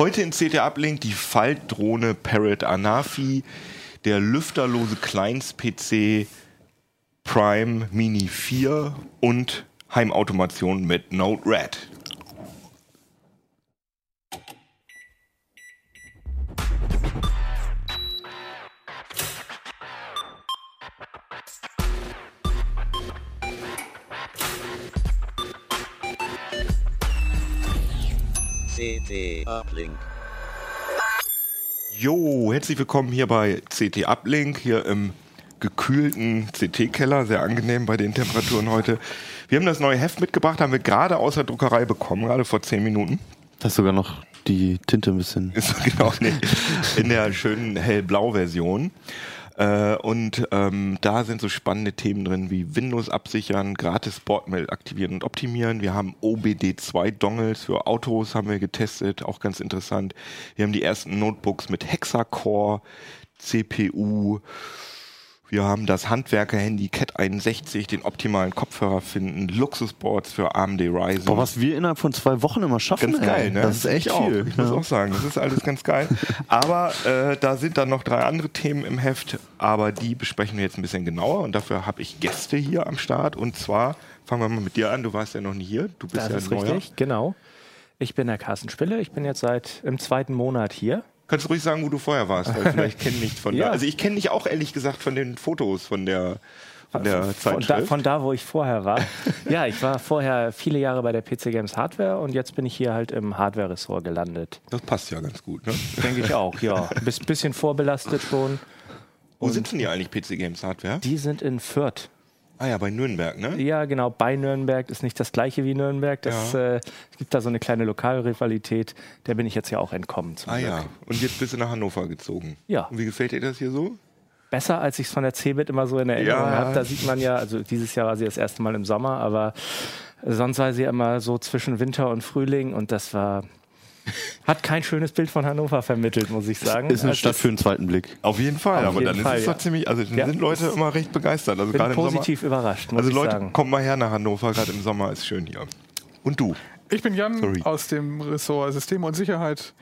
Heute in CT Uplink die Faltdrohne Parrot Anafi, der lüfterlose Kleins-PC Prime Mini 4 und Heimautomation mit Node CT Uplink. Jo, herzlich willkommen hier bei CT Uplink, hier im gekühlten CT-Keller, sehr angenehm bei den Temperaturen heute. Wir haben das neue Heft mitgebracht, haben wir gerade aus der Druckerei bekommen, gerade vor zehn Minuten. Da ist sogar noch die Tinte ein bisschen. Ist genau nee, in der schönen hellblau-Version. Äh, und ähm, da sind so spannende Themen drin wie Windows absichern, gratis Sportmail aktivieren und optimieren. Wir haben OBD2-Dongles für Autos haben wir getestet, auch ganz interessant. Wir haben die ersten Notebooks mit Hexacore, CPU. Wir haben das Handwerker-Handy Cat 61, den optimalen Kopfhörer finden, Luxusboards für AMD Ryzen. Boah, was wir innerhalb von zwei Wochen immer schaffen. Ganz geil, ey. ne? Das ist echt ich auch. viel. Ich muss Ja. auch sagen, das ist alles ganz geil. Aber äh, da sind dann noch drei andere Themen im Heft, aber die besprechen wir jetzt ein bisschen genauer und dafür habe ich Gäste hier am Start und zwar fangen wir mal mit dir an. Du warst ja noch nie hier, du bist Das ja ist neuer. richtig, genau. Ich bin der Carsten Spille. Ich bin jetzt seit im zweiten Monat hier. Kannst du ruhig sagen, wo du vorher warst, weil vielleicht kenne ich von Ja. da. Also ich kenne dich auch ehrlich gesagt von den Fotos von der von der von, Zeitschrift. da, von da, wo ich vorher war. ja, ich war vorher viele Jahre bei der PC Games Hardware und jetzt bin ich hier halt im Hardware-Ressort gelandet. das passt ja ganz gut. Ne? Denke ich auch, ja. Bis, bisschen vorbelastet schon. Wo sitzen die eigentlich PC Games Hardware? Die sind in Fürth. Ah ja, bei Nürnberg, ne? Ja, genau, bei Nürnberg ist nicht das gleiche wie Nürnberg. Das, Ja. äh, es gibt da so eine kleine Lokalrivalität. Der bin ich jetzt ja auch entkommen. Zum Ah Glück. ja, und jetzt bist du nach Hannover gezogen. Ja. Und wie gefällt dir das hier so? besser, als ich es von der CeBIT immer so in Erinnerung Ja. habe. Da sieht man ja, also dieses Jahr war sie das erste Mal im Sommer, aber sonst war sie immer so zwischen Winter und Frühling und das war. Hat kein schönes Bild von Hannover vermittelt, muss ich sagen. Ist eine Also Stadt für einen zweiten Blick. Auf jeden Fall, Auf aber jeden dann Fall, ist es ja. doch ziemlich, also dann Ja, sind Leute immer recht begeistert. Also bin gerade im Sommer. positiv überrascht, muss Also ich Leute, sagen. kommt mal her nach Hannover, gerade im Sommer ist schön hier. Und du? Ich bin Jan Sorry. aus dem Ressort Systeme und Sicherheit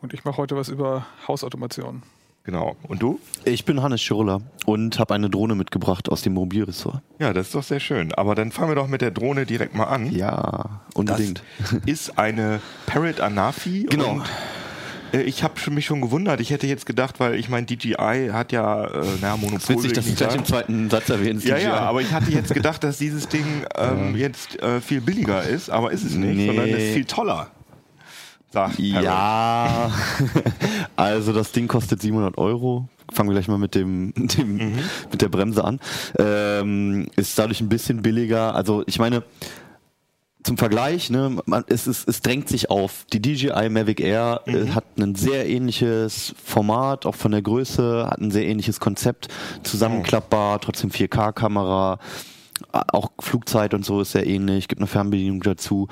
und ich mache heute was über Hausautomation. Genau. Und du? Ich bin Hannes Schirler und habe eine Drohne mitgebracht aus dem Mobilressort. Ja, das ist doch sehr schön. Aber dann fangen wir doch mit der Drohne direkt mal an. Ja, Das unbedingt. ist eine Parrot Anafi. Genau. Äh, ich habe mich schon gewundert. Ich hätte jetzt gedacht, weil ich meine, DJI hat ja, äh, naja, Monopol. Witzig, will dass ich du nicht gleich im zweiten Satz erwähnst. Ja, DJI. ja, aber ich hatte jetzt gedacht, dass dieses Ding ähm, jetzt äh, viel billiger ist, aber ist es nicht, Nee. sondern es ist viel toller. Parrot. Ja, also das Ding kostet 700 Euro. Fangen wir gleich mal mit dem, dem Mhm. mit der Bremse an. Ähm, ist dadurch ein bisschen billiger. Also ich meine, zum Vergleich, ne, man, es, ist, es drängt sich auf. Die DJI Mavic Air Mhm. äh, hat ein sehr ähnliches Format, auch von der Größe, hat ein sehr ähnliches Konzept, zusammenklappbar, trotzdem 4K-Kamera, auch Flugzeit und so ist sehr ähnlich, gibt eine Fernbedienung dazu,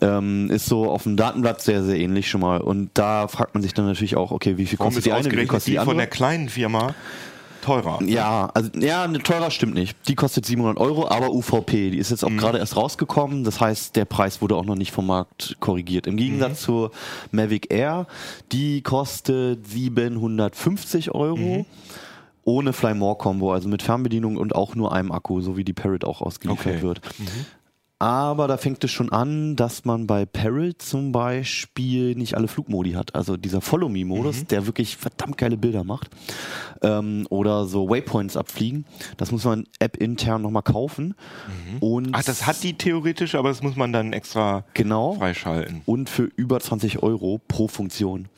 ähm, ist so auf dem Datenblatt sehr, sehr ähnlich schon mal. Und da fragt man sich dann natürlich auch, okay, wie viel Warum kostet die eine, wie viel kostet die die von andere? der kleinen Firma teurer? Ja, also ja, teurer stimmt nicht. Die kostet 700 Euro, aber UVP, die ist jetzt auch gerade erst rausgekommen. Das heißt, der Preis wurde auch noch nicht vom Markt korrigiert. Im Gegensatz zur Mavic Air, die kostet 750 Euro. Ohne Fly More Combo, also mit Fernbedienung und auch nur einem Akku, so wie die Parrot auch ausgeliefert Okay. wird. Aber da fängt es schon an, dass man bei Parrot zum Beispiel nicht alle Flugmodi hat. Also dieser Follow-Me-Modus, der wirklich verdammt geile Bilder macht. Ähm, oder so Waypoints abfliegen. Das muss man app-intern nochmal kaufen. Und Ach, das hat die theoretisch, aber das muss man dann extra genau. freischalten. Und für über 20 Euro pro Funktion.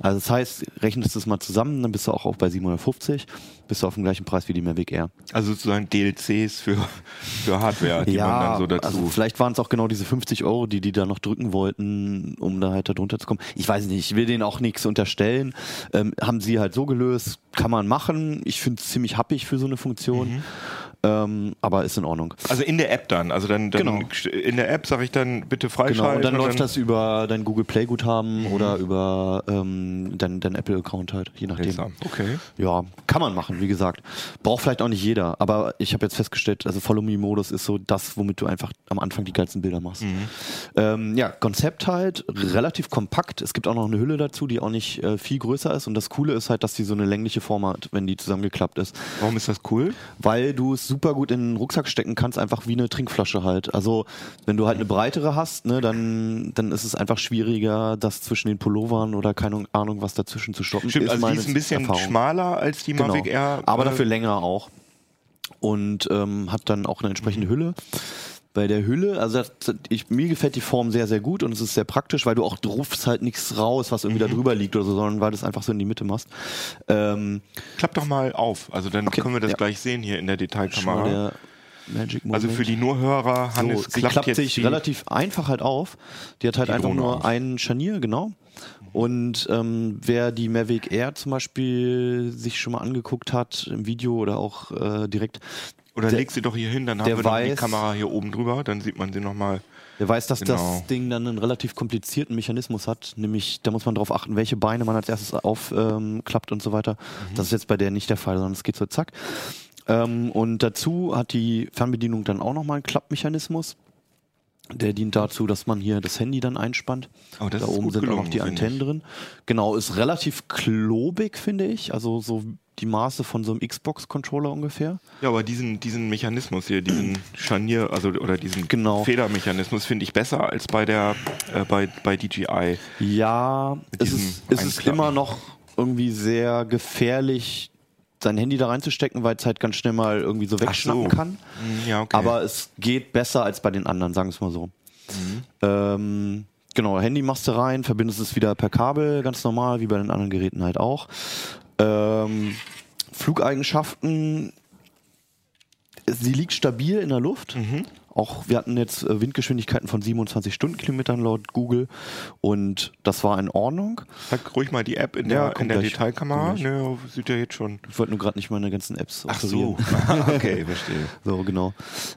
Also das heißt, rechnest du es mal zusammen, dann bist du auch, auch bei 750, bist du auf dem gleichen Preis wie die Mavic Air. Also sozusagen DLCs für, für Hardware, die man dann so dazu. also vielleicht waren es auch genau diese 50 Euro, die die da noch drücken wollten, um da halt da drunter zu kommen. Ich weiß nicht, ich will denen auch nichts unterstellen. Ähm, haben sie halt so gelöst, kann man machen. Ich finde es ziemlich happig für so eine Funktion. Ähm, aber ist in Ordnung. Also in der App dann. Also dann, dann Genau. in der App sage ich dann bitte Genau, freischalten. und dann läuft das über dein Google Play Guthaben oder über ähm, dein, dein Apple Account halt, je nachdem. Okay. Ja, kann man machen, wie gesagt. Braucht vielleicht auch nicht jeder, aber ich habe jetzt festgestellt, also Follow Me Modus ist so das, womit du einfach am Anfang die geilsten Bilder machst. Ähm, ja, Konzept halt relativ kompakt. Es gibt auch noch eine Hülle dazu, die auch nicht äh, viel größer ist und das Coole ist halt, dass die so eine längliche Form hat, wenn die zusammengeklappt ist, Warum ist das cool? weil du es super gut in den Rucksack stecken kannst, einfach wie eine Trinkflasche halt. Also wenn du halt eine breitere hast, ne, dann, dann ist es einfach schwieriger, das zwischen den Pullovern oder keine Ahnung was dazwischen zu stoppen. Stimmt, also die ist ein bisschen Erfahrung. schmaler als die Genau. Mavic Air. Aber äh, dafür länger auch. Und ähm, hat dann auch eine entsprechende Hülle. Bei der Hülle, also das, ich, mir gefällt die Form sehr, sehr gut und es ist sehr praktisch, weil du auch rufst halt nichts raus, was irgendwie da drüber liegt oder so, sondern weil du es einfach so in die Mitte machst. Ähm, Klapp doch mal auf. Also dann Okay, können wir das ja. gleich sehen hier in der Detailkamera. Also für die Nurhörer, Hannes so, sie klappt, klappt sich relativ einfach halt auf. Die hat halt die einfach Drohne nur auf. ein Scharnier, genau. Und ähm, wer die Mavic Air zum Beispiel sich schon mal angeguckt hat im Video oder auch äh, direkt, Oder der- leg sie doch hier hin, dann haben wir noch die weiß- Kamera hier oben drüber, dann sieht man sie nochmal. der weiß, dass Genau. das Ding dann einen relativ komplizierten Mechanismus hat. Nämlich, da muss man darauf achten, welche Beine man als erstes aufklappt ähm, und so weiter. Mhm. Das ist jetzt bei der nicht der Fall, sondern es geht so zack. Ähm, und dazu hat die Fernbedienung dann auch nochmal einen Klappmechanismus. Der dient dazu, dass man hier das Handy dann einspannt. Oh, das da oben sind auch noch gelungen, die Antennen drin. Genau, ist relativ klobig, finde ich. Also so die Maße von so einem Xbox-Controller ungefähr. Ja, aber diesen, diesen Mechanismus hier, diesen Scharnier, also oder diesen Genau. Federmechanismus finde ich besser als bei der äh, bei, bei DJI. Ja, es ist, es ist immer noch irgendwie sehr gefährlich, sein Handy da reinzustecken, weil es halt ganz schnell mal irgendwie so wegschnappen kann. Hm, Ja, okay. Aber es geht besser als bei den anderen, sagen wir es mal so. Ähm, genau, Handy machst du rein, verbindest es wieder per Kabel, ganz normal, wie bei den anderen Geräten halt auch. Ähm, Flugeigenschaften, sie liegt stabil in der Luft. Auch wir hatten jetzt äh, Windgeschwindigkeiten von 27 Stundenkilometern laut Google und das war in Ordnung. Sag ruhig mal die App in Ja, der, in der gleich. Detailkamera. Ne, sieht ja jetzt schon. Ich wollte nur gerade nicht meine ganzen Apps Ach so. okay, verstehe. So, genau.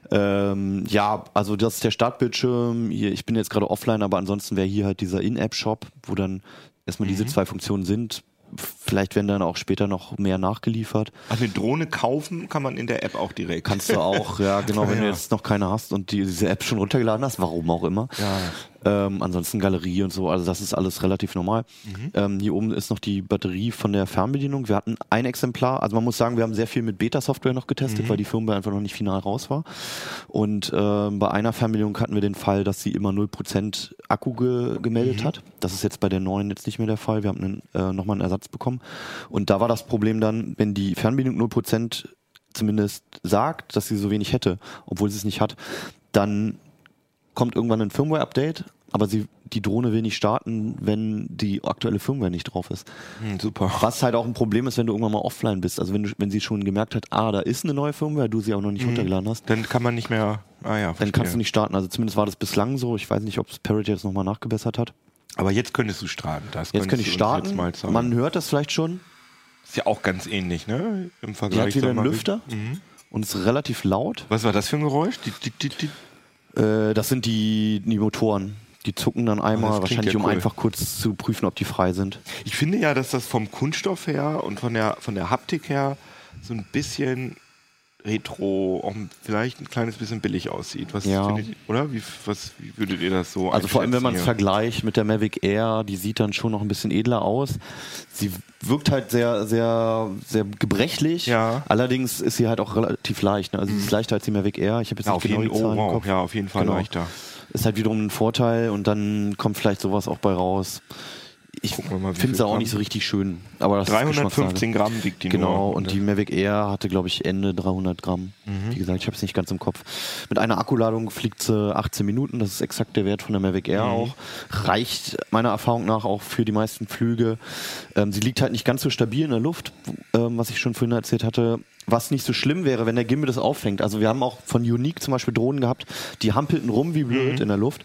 Ähm, ja, also das ist der Startbildschirm. Hier, ich bin jetzt gerade offline, aber ansonsten wäre hier halt dieser In-App-Shop, wo dann erstmal diese zwei Funktionen sind. Vielleicht werden dann auch später noch mehr nachgeliefert. Ach, eine Drohne kaufen kann man in der App auch direkt. Kannst du auch, ja, genau, wenn du Ja. jetzt noch keine hast und die, diese App schon runtergeladen hast, warum auch immer. Ja. Ähm, ansonsten Galerie und so, also das ist alles relativ normal. Ähm, hier oben ist noch die Batterie von der Fernbedienung. Wir hatten ein Exemplar, also man muss sagen, wir haben sehr viel mit Beta-Software noch getestet, weil die Firmware einfach noch nicht final raus war. Und ähm, bei einer Fernbedienung hatten wir den Fall, dass sie immer 0% Akku ge gemeldet hat. Das ist jetzt bei der neuen jetzt nicht mehr der Fall. Wir haben einen, äh, nochmal einen Ersatz bekommen. Und da war das Problem dann, wenn die Fernbedienung 0% zumindest sagt, dass sie so wenig hätte, obwohl sie es nicht hat, dann kommt irgendwann ein Firmware-Update, aber sie, die Drohne will nicht starten, wenn die aktuelle Firmware nicht drauf ist. Hm, super. Was halt auch ein Problem ist, wenn du irgendwann mal offline bist. Also wenn, du, wenn sie schon gemerkt hat, ah, da ist eine neue Firmware, du sie auch noch nicht runtergeladen hast, Dann kann man nicht mehr. Ah ja, dann verstehe. kannst du nicht starten. Also zumindest war das bislang so. Ich weiß nicht, ob es Parrot jetzt nochmal nachgebessert hat. Aber jetzt könntest du starten. Das Jetzt könnte ich starten. Man hört das vielleicht schon. ist ja auch ganz ähnlich, ne? Im Die Vergleich. hat wieder einen. Lüfter Mhm. und ist relativ laut. Was war das für ein Geräusch? Die, die, die, die. Äh, das sind die, die Motoren. Die zucken dann einmal, klingt wahrscheinlich ja um cool. einfach kurz zu prüfen, ob die frei sind. Ich finde ja, dass das vom Kunststoff her und von der, von der Haptik her so ein bisschen retro, auch vielleicht ein kleines bisschen billig aussieht. Was Ja. findet oder? Wie, was, wie würdet ihr das so Also vor allem, wenn man es vergleicht mit der Mavic Air, die sieht dann schon noch ein bisschen edler aus. Sie wirkt halt sehr, sehr, sehr gebrechlich. Ja. Allerdings ist sie halt auch relativ leicht. Ne? Also sie ist leichter als die Mavic Air. Ich habe jetzt? Ja, nicht auf genau jeden, die Zahlen oh, im wow, Kopf. ja, auf jeden Fall Genau. leichter. Ist halt wiederum ein Vorteil und dann kommt vielleicht sowas auch bei raus. Ich finde sie auch Gramm. nicht so richtig schön. Aber das ist 315 Geschmackssache. Gramm wiegt die Genau, nur. und die Mavic Air hatte, glaube ich, Ende 300 Gramm. Mhm. Wie gesagt, ich habe es nicht ganz im Kopf. Mit einer Akkuladung fliegt sie 18 Minuten, das ist exakt der Wert von der Mavic Air Mhm. auch. Reicht meiner Erfahrung nach auch für die meisten Flüge. Ähm, sie liegt halt nicht ganz so stabil in der Luft, ähm, was ich schon vorhin erzählt hatte. Was nicht so schlimm wäre, wenn der Gimbal das auffängt. Also wir haben auch von Unique zum Beispiel Drohnen gehabt, die hampelten rum wie blöd Mhm. in der Luft.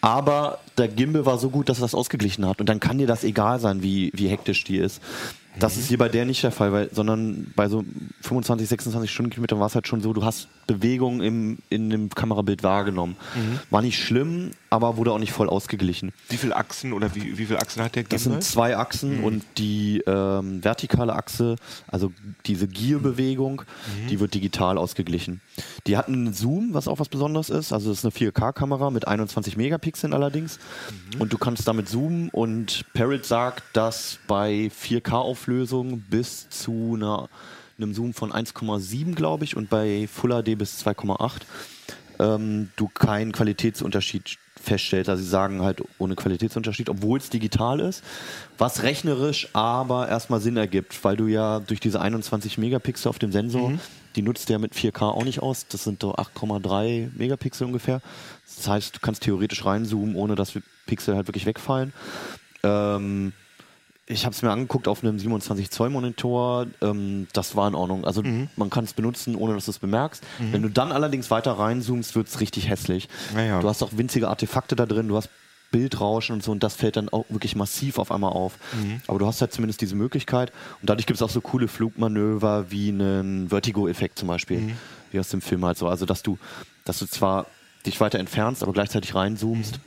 Aber der Gimbal war so gut, dass er das ausgeglichen hat. Und dann kann dir das egal sein, wie, wie hektisch die ist. Das ist hier bei der nicht der Fall, weil, sondern bei so 25, 26 Stundenkilometern war es halt schon so, du hast Bewegung im, in dem Kamerabild wahrgenommen. War nicht schlimm, aber wurde auch nicht voll ausgeglichen. Wie viele Achsen oder wie, wie viele Achsen hat der Das Gimbal? sind zwei Achsen und die ähm, vertikale Achse, also diese Gear-Bewegung, die wird digital ausgeglichen. Die hat einen Zoom, was auch was Besonderes ist. Also das ist eine 4K-Kamera mit 21 Megapixeln allerdings. Und du kannst damit zoomen und Parrot sagt, dass bei 4K-Auflösung bis zu einer, einem Zoom von 1,7, glaube ich, und bei Full HD bis 2,8 ähm, du keinen Qualitätsunterschied feststellst. Also sie sagen halt ohne Qualitätsunterschied, obwohl es digital ist, was rechnerisch aber erstmal Sinn ergibt, weil du ja durch diese 21 Megapixel auf dem Sensor, die nutzt der mit 4K auch nicht aus, das sind so 8,3 Megapixel ungefähr. Das heißt, du kannst theoretisch reinzoomen, ohne dass Pixel halt wirklich wegfallen. Ähm, ich habe es mir angeguckt auf einem 27 Zoll Monitor. Ähm, das war in Ordnung. Also man kann es benutzen, ohne dass du es bemerkst. Wenn du dann allerdings weiter reinzoomst, wird es richtig hässlich. Naja. Du hast auch winzige Artefakte da drin. Du hast Bildrauschen und so und das fällt dann auch wirklich massiv auf einmal auf. Aber du hast halt zumindest diese Möglichkeit. Und dadurch gibt es auch so coole Flugmanöver wie einen Vertigo-Effekt zum Beispiel, wie aus dem Film halt so. Also dass du, dass du zwar dich weiter entfernst, aber gleichzeitig reinzoomst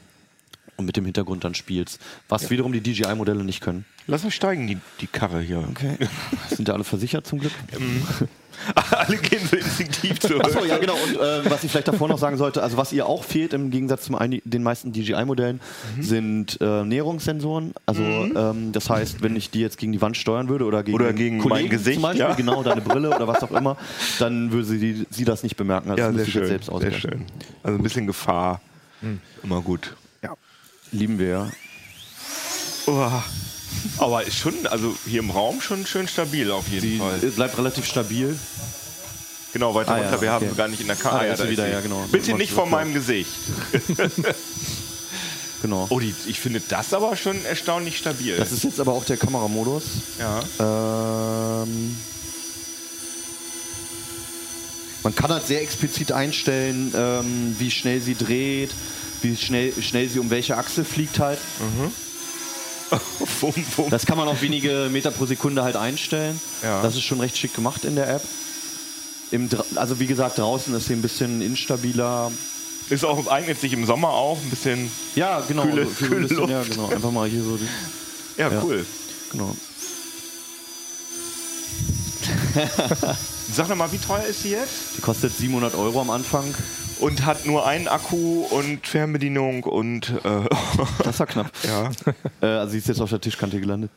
und mit dem Hintergrund dann spielst. Was wiederum die DJI-Modelle nicht können. Lass uns steigen, die, die Karre hier. Okay. Sind ja alle versichert zum Glück? Alle gehen so instinktiv zurück. Achso, ja genau. Und äh, was ich vielleicht davor noch sagen sollte, also was ihr auch fehlt im Gegensatz zu den meisten DJI-Modellen, sind äh, Näherungssensoren. Also ähm, das heißt, wenn ich die jetzt gegen die Wand steuern würde oder gegen, Oder gegen mein Gesicht, zum Beispiel, ja. genau, deine Brille oder was auch immer, dann würde sie, sie das nicht bemerken. Also Ja, das sehr müsste ich jetzt schön. selbst Sehr schön. Also ein bisschen Gefahr. Immer gut. Lieben wir ja. Uah. Aber ist schon, also hier im Raum schon schön stabil auf jeden Die Fall. bleibt relativ stabil. Genau, weiter Ah, ja, runter. Wir haben okay. sie gar nicht in der Karte. Ah, da ist sie wieder, sie. ja, genau. Bitte nicht vor meinem Gesicht. Genau. Oh, die, ich finde das aber schon erstaunlich stabil. Das ist jetzt aber auch der Kameramodus. ja. Ähm, man kann halt sehr explizit einstellen, ähm, wie schnell sie dreht, wie schnell, schnell sie um welche Achse fliegt halt. Wum, wum. Das kann man auf wenige Meter pro Sekunde halt einstellen. Ja. Das ist schon recht schick gemacht in der App. Im, also wie gesagt, draußen ist sie ein bisschen instabiler. Ist auch, eignet sich im Sommer auch ein bisschen. Ja, genau. Kühle- so kühle bisschen, ja, Luft. genau. Einfach mal hier so. Die, Ja, Ja. cool. genau. Sag noch mal, wie teuer ist sie jetzt? Die kostet 700 Euro am Anfang. Und hat nur einen Akku und Fernbedienung und. Äh, Das war knapp. ja. Äh, also sie ist jetzt auf der Tischkante gelandet.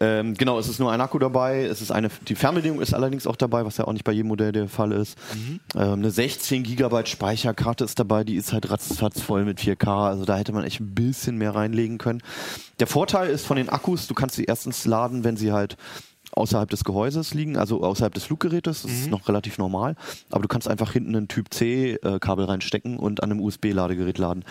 Ähm, genau, es ist nur ein Akku dabei. Es ist eine, die Fernbedienung ist allerdings auch dabei, was ja auch nicht bei jedem Modell der Fall ist. Ähm, eine 16 GB Speicherkarte ist dabei, die ist halt ratzfatz voll mit 4K. Also da hätte man echt ein bisschen mehr reinlegen können. Der Vorteil ist von den Akkus, du kannst sie erstens laden, wenn sie halt außerhalb des Gehäuses liegen, also außerhalb des Fluggerätes, das ist noch relativ normal, aber du kannst einfach hinten ein Typ C äh, Kabel reinstecken und an einem USB-Ladegerät laden.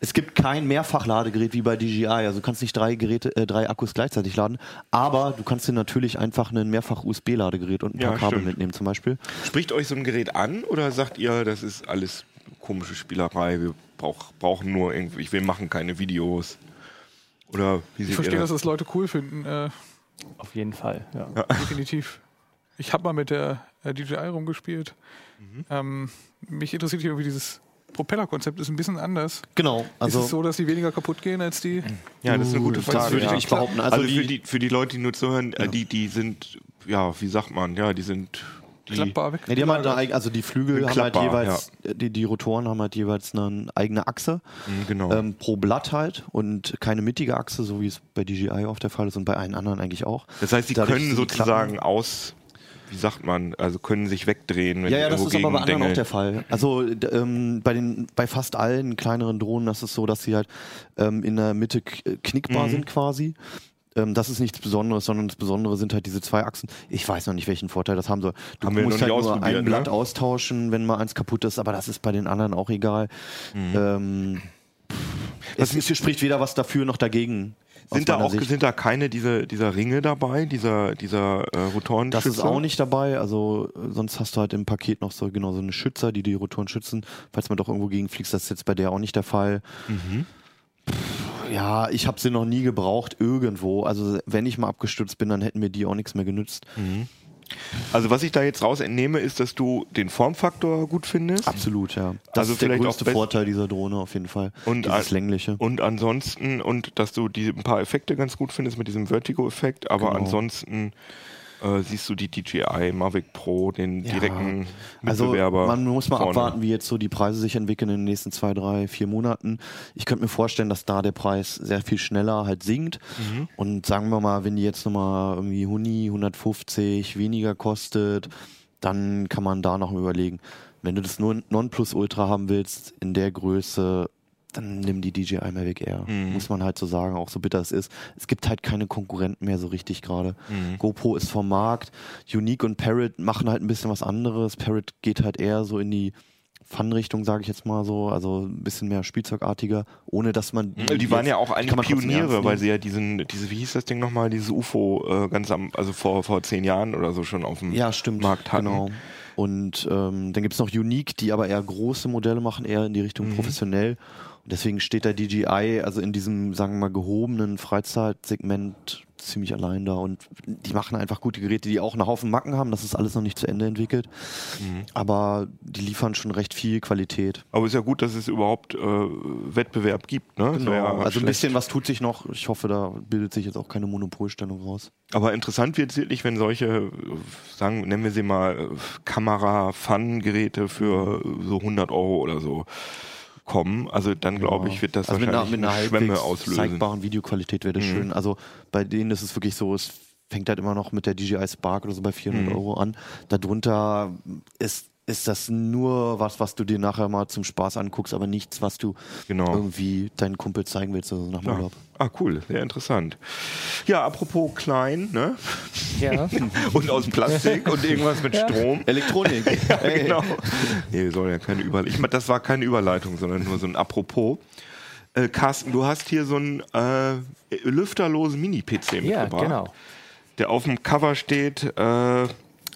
Es gibt kein Mehrfachladegerät wie bei DJI, also du kannst nicht drei Geräte, äh, drei Akkus gleichzeitig laden, aber du kannst dir natürlich einfach ein mehrfach USB-Ladegerät und ein Ja, paar Kabel stimmt. mitnehmen zum Beispiel. Spricht euch so ein Gerät an oder sagt ihr, das ist alles komische Spielerei, wir brauch, brauchen nur irgendwie, wir machen keine Videos? Oder wie Ich verstehe, ihr dass das? das Leute cool finden. Äh, Auf jeden Fall, ja. definitiv. Ich habe mal mit der äh, DJI rumgespielt. Mhm. Ähm, mich interessiert hier irgendwie dieses Propellerkonzept ist ein bisschen anders. Genau, also ist es so, dass die weniger kaputt gehen als die? Ja, das ist eine gute das Frage. würde ich ja. nicht behaupten. Also, Also für, die- die, für die Leute, die nur zuhören, äh, die, die sind, ja, wie sagt man, ja, die sind. Die, Klappbar weg. Ja, die haben halt eine, also die Flügel haben halt jeweils, die, die Rotoren haben halt jeweils eine eigene Achse. Mhm, genau. Ähm, pro Blatt halt und keine mittige Achse, so wie es bei DJI oft der Fall ist und bei allen anderen eigentlich auch. das heißt, die Dadurch können sozusagen Klappen- aus, wie sagt man, also können sich wegdrehen, wenn Ja, ja, das ist aber bei anderen auch der. Fall. Also ähm, bei den bei fast allen kleineren Drohnen, das ist so, dass sie halt ähm, in der Mitte k- knickbar Mhm. sind quasi. Ähm, das ist nichts Besonderes, sondern das Besondere sind halt diese zwei Achsen. Ich weiß noch nicht, welchen Vorteil das haben soll. Du Haben musst halt nur ein Blatt ne? austauschen, wenn mal eins kaputt ist, aber das ist bei den anderen auch egal. Mhm. Ähm, es, es spricht weder was dafür noch dagegen. Sind da auch Sicht. sind da keine dieser, dieser Ringe dabei, dieser, dieser äh, Rotoren? Das ist auch nicht dabei, also äh, sonst hast du halt im Paket noch so genau so eine Schützer, die die Rotoren schützen, falls man doch irgendwo gegenfliegt, das ist jetzt bei der auch nicht der Fall. Ja, ich habe sie noch nie gebraucht irgendwo. Also wenn ich mal abgestürzt bin, dann hätten mir die auch nichts mehr genützt. Also was ich da jetzt raus entnehme, ist, dass du den Formfaktor gut findest. Absolut, ja. Das Also ist der vielleicht auch größte Vorteil dieser Drohne auf jeden Fall. Und ein- längliche. Und ansonsten, und dass du die, ein paar Effekte ganz gut findest mit diesem Vertigo-Effekt, aber Genau. ansonsten äh, siehst du die DJI Mavic Pro, den direkten Also Mitbewerber. man muss mal vorne. abwarten, wie jetzt so die Preise sich entwickeln in den nächsten zwei, drei, vier Monaten. Ich könnte mir vorstellen, dass da der Preis sehr viel schneller halt sinkt. Mhm. Und sagen wir mal, wenn die jetzt nochmal irgendwie 100, 150 weniger kostet, dann kann man da noch überlegen. Wenn du das nur Nonplusultra haben willst, in der Größe, dann nimm die DJI Mavic Air. Mhm. Muss man halt so sagen, auch so bitter es ist. Es gibt halt keine Konkurrenten mehr so richtig gerade. Mhm. GoPro ist vom Markt. Unique und Parrot machen halt ein bisschen was anderes. Parrot geht halt eher so in die Fun-Richtung, sage ich jetzt mal so. Also ein bisschen mehr Spielzeugartiger, ohne dass man. Die waren ja auch die eigentlich Pioniere, weil sie ja diesen, diese, wie hieß das Ding nochmal, dieses UFO äh, ganz am, also vor, vor zehn Jahren oder so schon auf dem Ja, stimmt. Markt hatten. Genau. Und ähm, dann gibt's noch Unique, die aber eher große Modelle machen, eher in die Richtung Mhm. professionell. Deswegen steht da DJI, also in diesem, sagen wir mal, gehobenen Freizeitsegment ziemlich allein da. Und die machen einfach gute Geräte, die auch einen Haufen Macken haben. Das ist alles noch nicht zu Ende entwickelt. Mhm. Aber die liefern schon recht viel Qualität. Aber ist ja gut, dass es überhaupt äh, Wettbewerb gibt. Ne? Wär ja also ein schlecht. bisschen was tut sich noch. Ich hoffe, da bildet sich jetzt auch keine Monopolstellung raus. Aber interessant wird es wirklich, wenn solche, äh, sagen, nennen wir sie mal, äh, Kamera-Fun-Geräte für äh, so 100 Euro oder so kommen. Also dann glaube ich, wird das also mit einer, wahrscheinlich mit einer eine Schwemme auslösen. zeigbaren Videoqualität wäre das Mhm. schön. Also bei denen ist es wirklich so, es fängt halt immer noch mit der DJI Spark oder so bei 400 Mhm. Euro an. Darunter ist, ist das nur was, was du dir nachher mal zum Spaß anguckst, aber nichts, was du Genau. irgendwie deinen Kumpel zeigen willst, also nach dem Ja. Urlaub. Ah, cool, sehr interessant. Ja, apropos klein, ne? Ja. Und aus Plastik und irgendwas mit Strom. Elektronik. Ja, genau. Nee, soll ja keine Überleitung. Ich meine, das war keine Überleitung, sondern nur so ein Apropos. Äh, Carsten, du hast hier so einen äh, lüfterlosen Mini-PC ja, mitgebracht. genau. Der auf dem Cover steht, äh,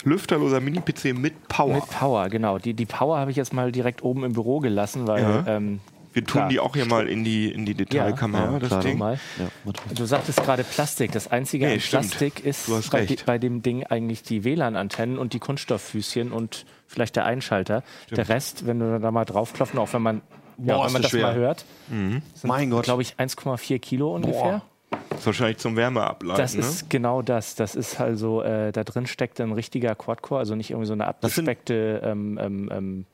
lüfterloser Mini-PC mit Power. Mit Power, genau. Die, die Power habe ich jetzt mal direkt oben im Büro gelassen, weil Ja. ähm, Wir tun klar, die auch hier mal in die, in die Detailkamera, Ja, das klar. Ding. mal. Ja. Du sagtest gerade Plastik. Das Einzige Nee, an stimmt. Plastik ist bei, bei dem Ding eigentlich die WLAN-Antennen und die Kunststofffüßchen und vielleicht der Einschalter. Der Rest, wenn du da mal draufklopfen, auch wenn man, ja, Boah, wenn ist man das das schwer. mal hört, Mein Gott. glaube ich 1,4 Kilo ungefähr. Ist wahrscheinlich zum Wärmeableiten. Das ne? ist genau das. Das ist also, äh, da drin steckt ein richtiger Quad-Core, also nicht irgendwie so eine Das sind- abgespeckte ähm, ähm, ähm,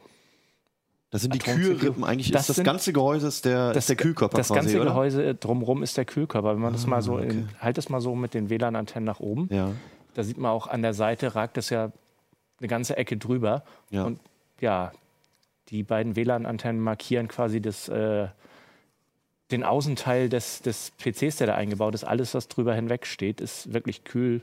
Das sind die. Kühlrippen. Eigentlich Das ist das sind- ganze Gehäuse ist der, ist der Kühlkörper Das quasi, ganze oder? Gehäuse äh, drumrum ist der Kühlkörper. Wenn man das mal so, okay. in, halt das mal so mit den WLAN-Antennen nach oben. Ja. Da sieht man auch an der Seite ragt das ja eine ganze Ecke drüber. Ja. Und ja, die beiden WLAN-Antennen markieren quasi das, äh, den Außenteil des, des PCs, der da eingebaut ist. Alles, was drüber hinweg steht, ist wirklich Kühl,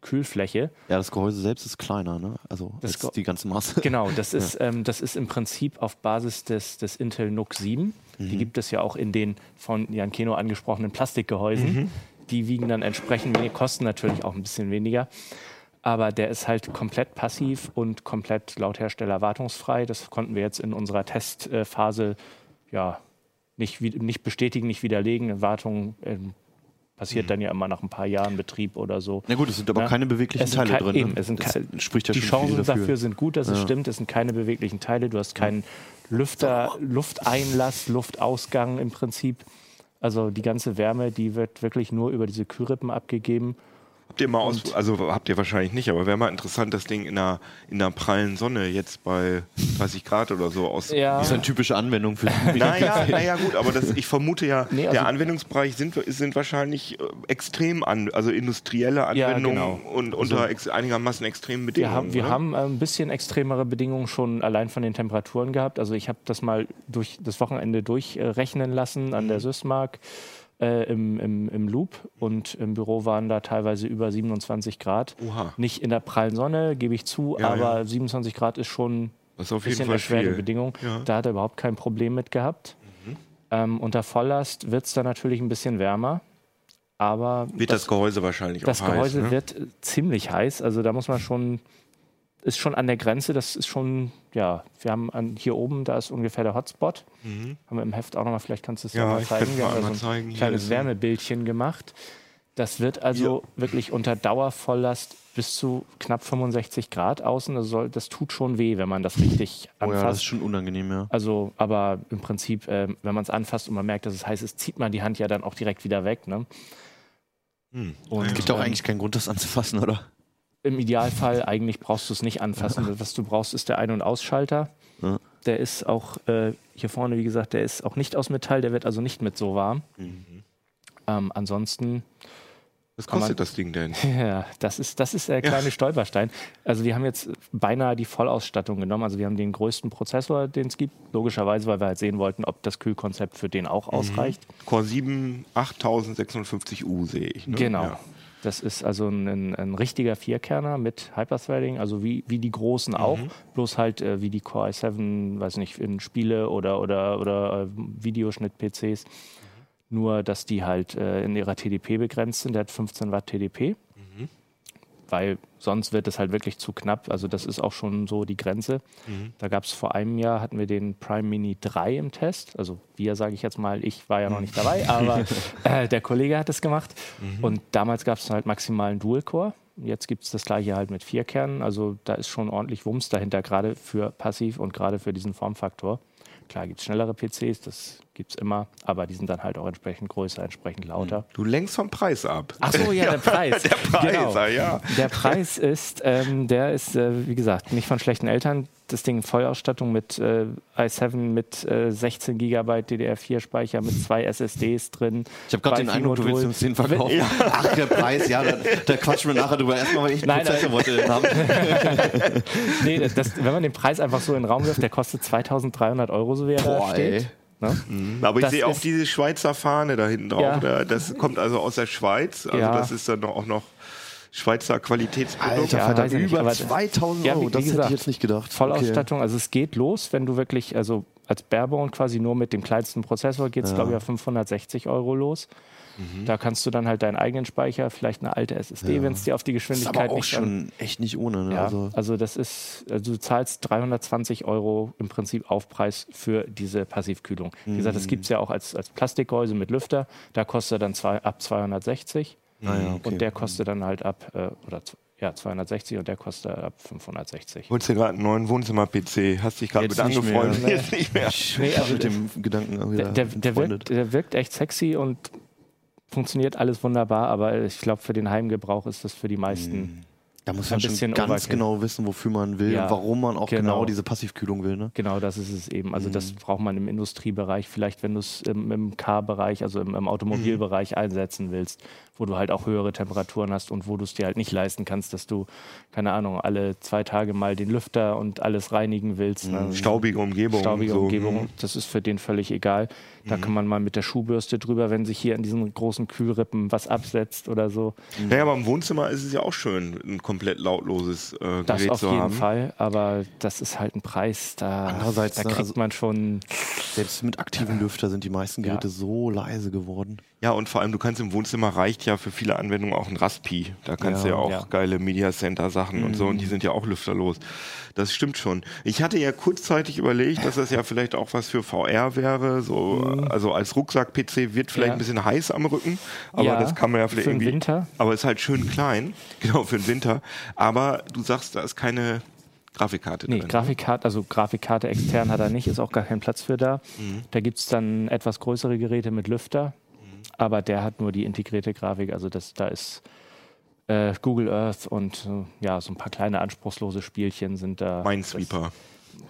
Kühlfläche. Ja, das Gehäuse selbst ist kleiner, ne? Also Das als die ganze Masse. Genau, das ist, ähm, das ist im Prinzip auf Basis des, des Intel NUC 7. Die gibt es ja auch in den von Jan Keno angesprochenen Plastikgehäusen. Die wiegen dann entsprechend weniger, kosten natürlich auch ein bisschen weniger. Aber der ist halt komplett passiv und komplett laut Hersteller wartungsfrei. Das konnten wir jetzt in unserer Testphase ja, nicht, nicht bestätigen, nicht widerlegen. Wartung ähm, passiert dann ja immer nach ein paar Jahren Betrieb oder so. Na gut, es sind aber Ja. keine beweglichen Es Teile drin. eben, ne? es sind das spricht ja die Chancen viel dafür. sind gut, dass es Ja. stimmt. Es sind keine beweglichen Teile. Du hast keinen Lüfter, Lufteinlass, Luftausgang im Prinzip. Also die ganze Wärme, die wird wirklich nur über diese Kühlrippen abgegeben. Habt ihr mal aus, also habt ihr wahrscheinlich nicht, aber wäre mal interessant, das Ding in einer, in einer prallen Sonne jetzt bei 30 Grad oder so aus. Ja. Das ist eine typische Anwendung für Naja, naja, gut, aber das, ich vermute ja, Nee, also- der Anwendungsbereich sind, sind wahrscheinlich äh, extrem an, also industrielle Ja, Anwendungen genau. und unter ex, einigermaßen extremen Wir Bedingungen. haben, wir oder? haben äh, ein bisschen extremere Bedingungen schon allein von den Temperaturen gehabt. Also ich habe das mal durch das Wochenende durchrechnen lassen an Mhm. der Sysmark äh, im, im, im Loop und im Büro waren da teilweise über 27 Grad. Oha. Nicht in der prallen Sonne, gebe ich zu, Ja, aber ja. 27 Grad ist schon Das ist auf ein jeden bisschen Fall erschwerte viel. Bedingung. Ja. Mhm. Da hat er überhaupt kein Problem mit gehabt. Ähm, unter Volllast wird es dann natürlich ein bisschen wärmer. Aber Wird das, Gehäuse wahrscheinlich das auch Gehäuse heiß, ne? wird äh, ziemlich heiß. Also da muss man schon ist schon an der Grenze, das ist schon, ja, wir haben an, hier oben, da ist ungefähr der Hotspot. Haben wir im Heft auch nochmal, vielleicht kannst du es ja, Ja, mal ich zeigen. Wir haben so ein kleines. Wärmebildchen gemacht. Das wird also wirklich unter Dauervolllast bis zu knapp 65 Grad außen. Das, soll, das tut schon weh, wenn man das richtig Oh ja, das ist anfasst. schon unangenehm, ja. also, aber im Prinzip, ähm, wenn man es anfasst und man merkt, dass es heiß ist, zieht man die Hand ja dann auch direkt wieder weg. Ne? Hm. Und Es gibt auch ähm, eigentlich keinen Grund, das anzufassen, oder? Im Idealfall eigentlich brauchst du es nicht anfassen. Was du brauchst, ist der Ein- und Ausschalter. Ja. Der ist auch äh, hier vorne, wie gesagt, der ist auch nicht aus Metall, der wird also nicht mit so warm. Ähm, ansonsten, Was Kann man- kostet das Ding denn? ja, das ist, das ist der kleine Stolperstein. Also wir haben jetzt beinahe die Vollausstattung genommen. Also wir haben den größten Prozessor, den es gibt, logischerweise, weil wir halt sehen wollten, ob das Kühlkonzept für den auch ausreicht. Core 7 8056U sehe ich. Ne? Genau. Ja. Das ist also ein, ein, ein richtiger Vierkerner mit Hyperthreading, also wie, wie die großen auch, bloß halt äh, wie die Core i7, weiß nicht, in Spiele oder, oder, oder äh, Videoschnitt-PCs. Nur, dass die halt äh, in ihrer TDP begrenzt sind. Der hat 15 Watt TDP. Weil sonst wird es halt wirklich zu knapp. Also das ist auch schon so die Grenze. Da gab es vor einem Jahr, hatten wir den Prime Mini 3 im Test. Also wir, sage ich jetzt mal, ich war ja noch nicht dabei, aber äh, der Kollege hat es gemacht. Und damals gab es halt maximalen Dual-Core. Jetzt gibt es das gleiche halt mit vier Kernen. Also da ist schon ordentlich Wumms dahinter, gerade für Passiv und gerade für diesen Formfaktor. Klar gibt es schnellere PCs, das gibt es immer, aber die sind dann halt auch entsprechend größer, entsprechend lauter. Du lenkst vom Preis ab. Ach so, ja, der Preis. Der Preis, Genau. ja. Der Preis ist, ähm, der ist, äh, wie gesagt, nicht von schlechten Eltern. Das Ding Vollausstattung mit äh, i7 mit äh, 16 GB DDR4-Speicher mit zwei SSDs drin. Ich habe gerade den Eindruck, du willst uns den verkaufen. Ach, der Preis, ja, da, da quatschen wir nachher drüber. Erstmal, weil ich einen Nein, Prozessor wollte haben. Nee, das, das, wenn man den Preis einfach so in den Raum wirft, der kostet 2300 Euro, so wie er da Boah, steht. ey. Ne? Aber ich Das sehe auch diese Schweizer Fahne da hinten drauf. Ja. Da, das kommt also aus der Schweiz. Also Ja. das ist dann auch noch Schweizer Qualitätsprodukt. Alter, Ja, ich nicht, über aber- 2000 Ja, Euro, wie das hätte gesagt, ich jetzt nicht gedacht. Vollausstattung, also es geht los, wenn du wirklich, also als Barebone quasi nur mit dem kleinsten Prozessor geht es, glaube ich, auf 560 Euro los. Da kannst du dann halt deinen eigenen Speicher, vielleicht eine alte SSD, wenn es dir auf die Okay. Das ist Geschwindigkeit aber auch nicht schon echt nicht ohne. Ne? Ja, Also, also, das ist, also du zahlst 320 Euro im Prinzip Aufpreis für diese Passivkühlung. Wie gesagt, das gibt es ja auch als, als Plastikgehäuse mit Lüfter. Da kostet er dann zwei, ab 260 naja, okay. und der kostet dann halt ab, äh, oder ja, 260 und der kostet ab 560. Holst dir gerade einen neuen Wohnzimmer-PC, hast dich gerade mit angefreundet, jetzt nicht mehr. Nee, also mit dem Gedanken der, der, der, wirkt, der wirkt echt sexy und funktioniert alles wunderbar, aber ich glaube, für den Heimgebrauch ist das für die meisten. Da muss ein man schon bisschen ganz Overkill. genau wissen, wofür man will Ja, und warum man auch genau, genau. diese Passivkühlung will. Ne? Genau, das ist es eben. Also Mhm. das braucht man im Industriebereich, vielleicht wenn du es im, im Car-Bereich, also im, im Automobilbereich einsetzen willst, wo du halt auch höhere Temperaturen hast und wo du es dir halt nicht leisten kannst, dass du, keine Ahnung, alle zwei Tage mal den Lüfter und alles reinigen willst. Ne? Staubige Umgebung. Staubige so. Umgebung, Mhm. das ist für den völlig egal. Da kann man mal mit der Schuhbürste drüber, wenn sich hier an diesen großen Kühlrippen was absetzt oder so. Naja, aber im Wohnzimmer ist es ja auch schön, ein komplett lautloses äh, Das Gerät auf zu jeden haben. Fall, aber das ist halt ein Preis, da, Andererseits, da ne, kriegt also- man schon. Selbst mit aktiven Lüfter sind die meisten Geräte so leise geworden. Ja, und vor allem, du kannst im Wohnzimmer reicht ja für viele Anwendungen auch ein Raspi. Da kannst Ja, du ja auch ja. geile Media Center Sachen und so und die sind ja auch lüfterlos. Das stimmt schon. Ich hatte ja kurzzeitig überlegt, dass das ja vielleicht auch was für VR wäre, so also als Rucksack-PC wird vielleicht Ja. ein bisschen heiß am Rücken, aber Ja, das kann man ja vielleicht für den irgendwie. Winter. Aber ist halt schön klein, genau für den Winter. Aber du sagst, da ist keine Grafikkarte Nee, drin. Grafikkarte, also Grafikkarte extern hat er nicht, ist auch gar kein Platz für da. Mhm. Da gibt es dann etwas größere Geräte mit Lüfter, aber der hat nur die integrierte Grafik. Also das, da ist äh, Google Earth und äh, ja, so ein paar kleine anspruchslose Spielchen sind da. Minesweeper.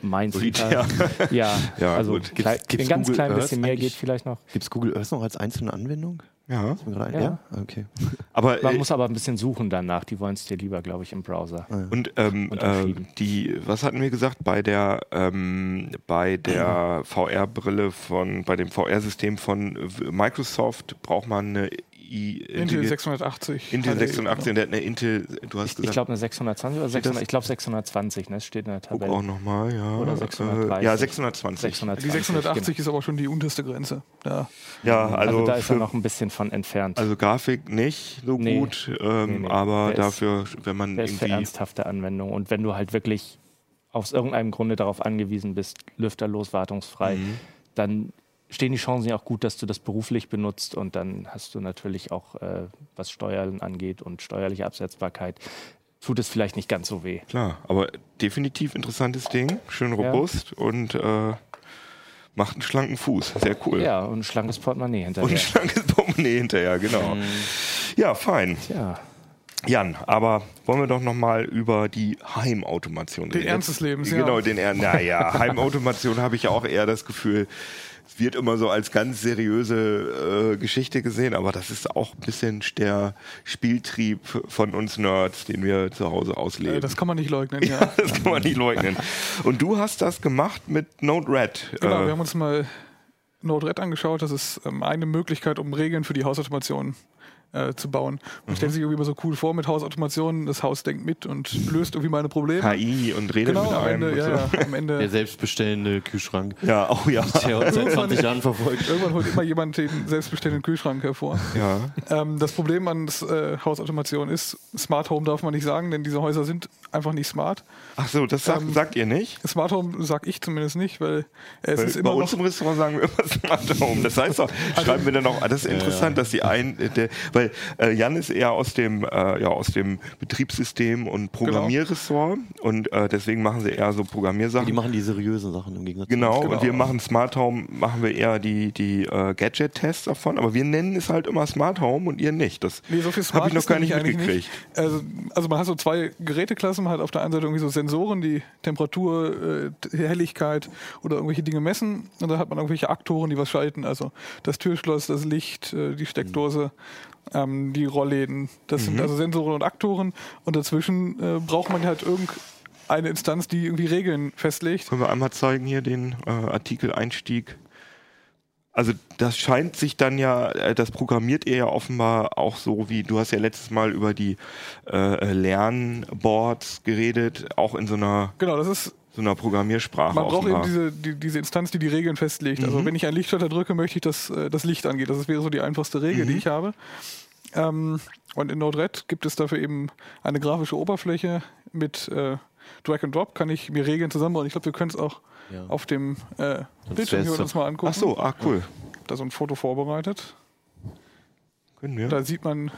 Minesweeper. Ja, Ja, also gut. Gibt's- gibt's ein ganz Google klein Earth bisschen mehr geht vielleicht noch. Gibt es Google Earth noch als einzelne Anwendung? Ja. Ja. ja? Okay. Aber Man äh, muss aber ein bisschen suchen danach. Die wollen es dir lieber, glaube ich, im Browser. Und ähm, äh, die, was hatten wir gesagt, bei der ähm, bei der VR-Brille von, bei dem VR-System von Microsoft braucht man eine i, Intel 680. Intel HD, 680, der hat eine Intel, du hast Ich gesagt, glaube eine 620 oder Steht 600, das? ich glaube 620, ne? Das steht in der guck Tabelle. auch nochmal, ja. Oder Äh, 630. ja, 620. 620. Die 680 ist aber schon die unterste Grenze. Ja. Ja, Also, also, da ist für, er noch ein bisschen von entfernt. also Grafik nicht so Nee. gut, ähm, Nee, nee. aber Der ist- dafür, wenn man Der ist für irgendwie ernsthafte Anwendungen. Und wenn du halt wirklich aus irgendeinem Grunde darauf angewiesen bist, lüfterlos, wartungsfrei, Mhm. dann stehen die Chancen ja auch gut, dass du das beruflich benutzt und dann hast du natürlich auch, äh, was Steuern angeht und steuerliche Absetzbarkeit, tut es vielleicht nicht ganz so weh. Klar, aber definitiv interessantes Ding, schön robust und äh, macht einen schlanken Fuß. Sehr cool. Ja, und ein schlankes Portemonnaie Und hinterher. ein schlankes Portemonnaie hinterher, genau. Ja, fein. Ja, Jan, aber wollen wir doch nochmal über die Heimautomation Den reden. Ernst des Lebens, ja. Genau, den Ernst. Naja, Heimautomation habe ich ja auch eher das Gefühl, wird immer so als ganz seriöse äh, Geschichte gesehen, aber das ist auch ein bisschen der Spieltrieb von uns Nerds, den wir zu Hause ausleben. Äh, Das kann man nicht leugnen, ja. ja, das kann man nicht leugnen. Und du hast das gemacht mit Node-RED. Genau, Äh, wir haben uns mal Node-RED angeschaut. Das ist ähm, eine Möglichkeit, um Regeln für die Hausautomation äh, zu bauen. Man stellt sich irgendwie immer so cool vor mit Hausautomation, das Haus denkt mit und löst irgendwie meine Probleme. KI und redet Genau, mit am einem. Ende, und ja, so. ja, am Ende. Der selbstbestellende Kühlschrank, ja, oh ja. der uns seit 20 Jahren verfolgt. Irgendwann holt immer jemand den selbstbestellenden Kühlschrank hervor. ja. Ähm, das Problem an äh, Hausautomation ist, Smart Home darf man nicht sagen, denn diese Häuser sind einfach nicht smart. Ach so, das sagt, Ähm, sagt ihr nicht? Smart Home sag ich zumindest nicht, weil es Weil ist bei immer uns noch im Restaurant sagen wir immer Smart Home. Das heißt doch, Also schreiben wir dann auch, ah, das ist interessant, dass die ein, äh, der, weil äh, Jan ist eher aus dem, äh, ja, aus dem Betriebssystem und Programmierressort und äh, deswegen machen sie eher so Programmiersachen. Die machen die seriösen Sachen im Gegensatz. zu Genau, Genau. und wir machen Smart Home, machen wir eher die, die äh, Gadget-Tests davon, aber wir nennen es halt immer Smart Home und ihr nicht. Das Nee, so viel Smart habe ich noch gar nicht mitgekriegt. Also, also man hat so zwei Geräteklassen, man hat auf der einen Seite irgendwie so Sensoren, die Temperatur, äh, Helligkeit oder irgendwelche Dinge messen und dann hat man irgendwelche Aktoren, die was schalten, also das Türschloss, das Licht, äh, die Steckdose, ähm, die Rollläden, das Mhm. sind also Sensoren und Aktoren und dazwischen äh, braucht man halt irgendeine Instanz, die irgendwie Regeln festlegt. Können wir einmal zeigen hier den äh, Artikel-Einstieg? Also das scheint sich dann ja, äh, das programmiert ihr ja offenbar auch so, wie du hast ja letztes Mal über die äh, Lernboards geredet, auch in so einer, Genau, das ist so einer Programmiersprache. Man braucht eben diese, die, diese Instanz, die die Regeln festlegt. Mhm. Also wenn ich einen Lichtschalter drücke, möchte ich, dass äh, das Licht angeht. Das wäre so die einfachste Regel, Mhm. die ich habe. Ähm, und in Node-RED gibt es dafür eben eine grafische Oberfläche mit äh, Drag and Drop. Kann ich mir Regeln zusammenbauen. Ich glaube, wir können es auch Ja. auf dem äh, Bildschirm hier uns mal angucken. Ach so, ah cool. Da so ein Foto vorbereitet. Können wir? Da sieht man,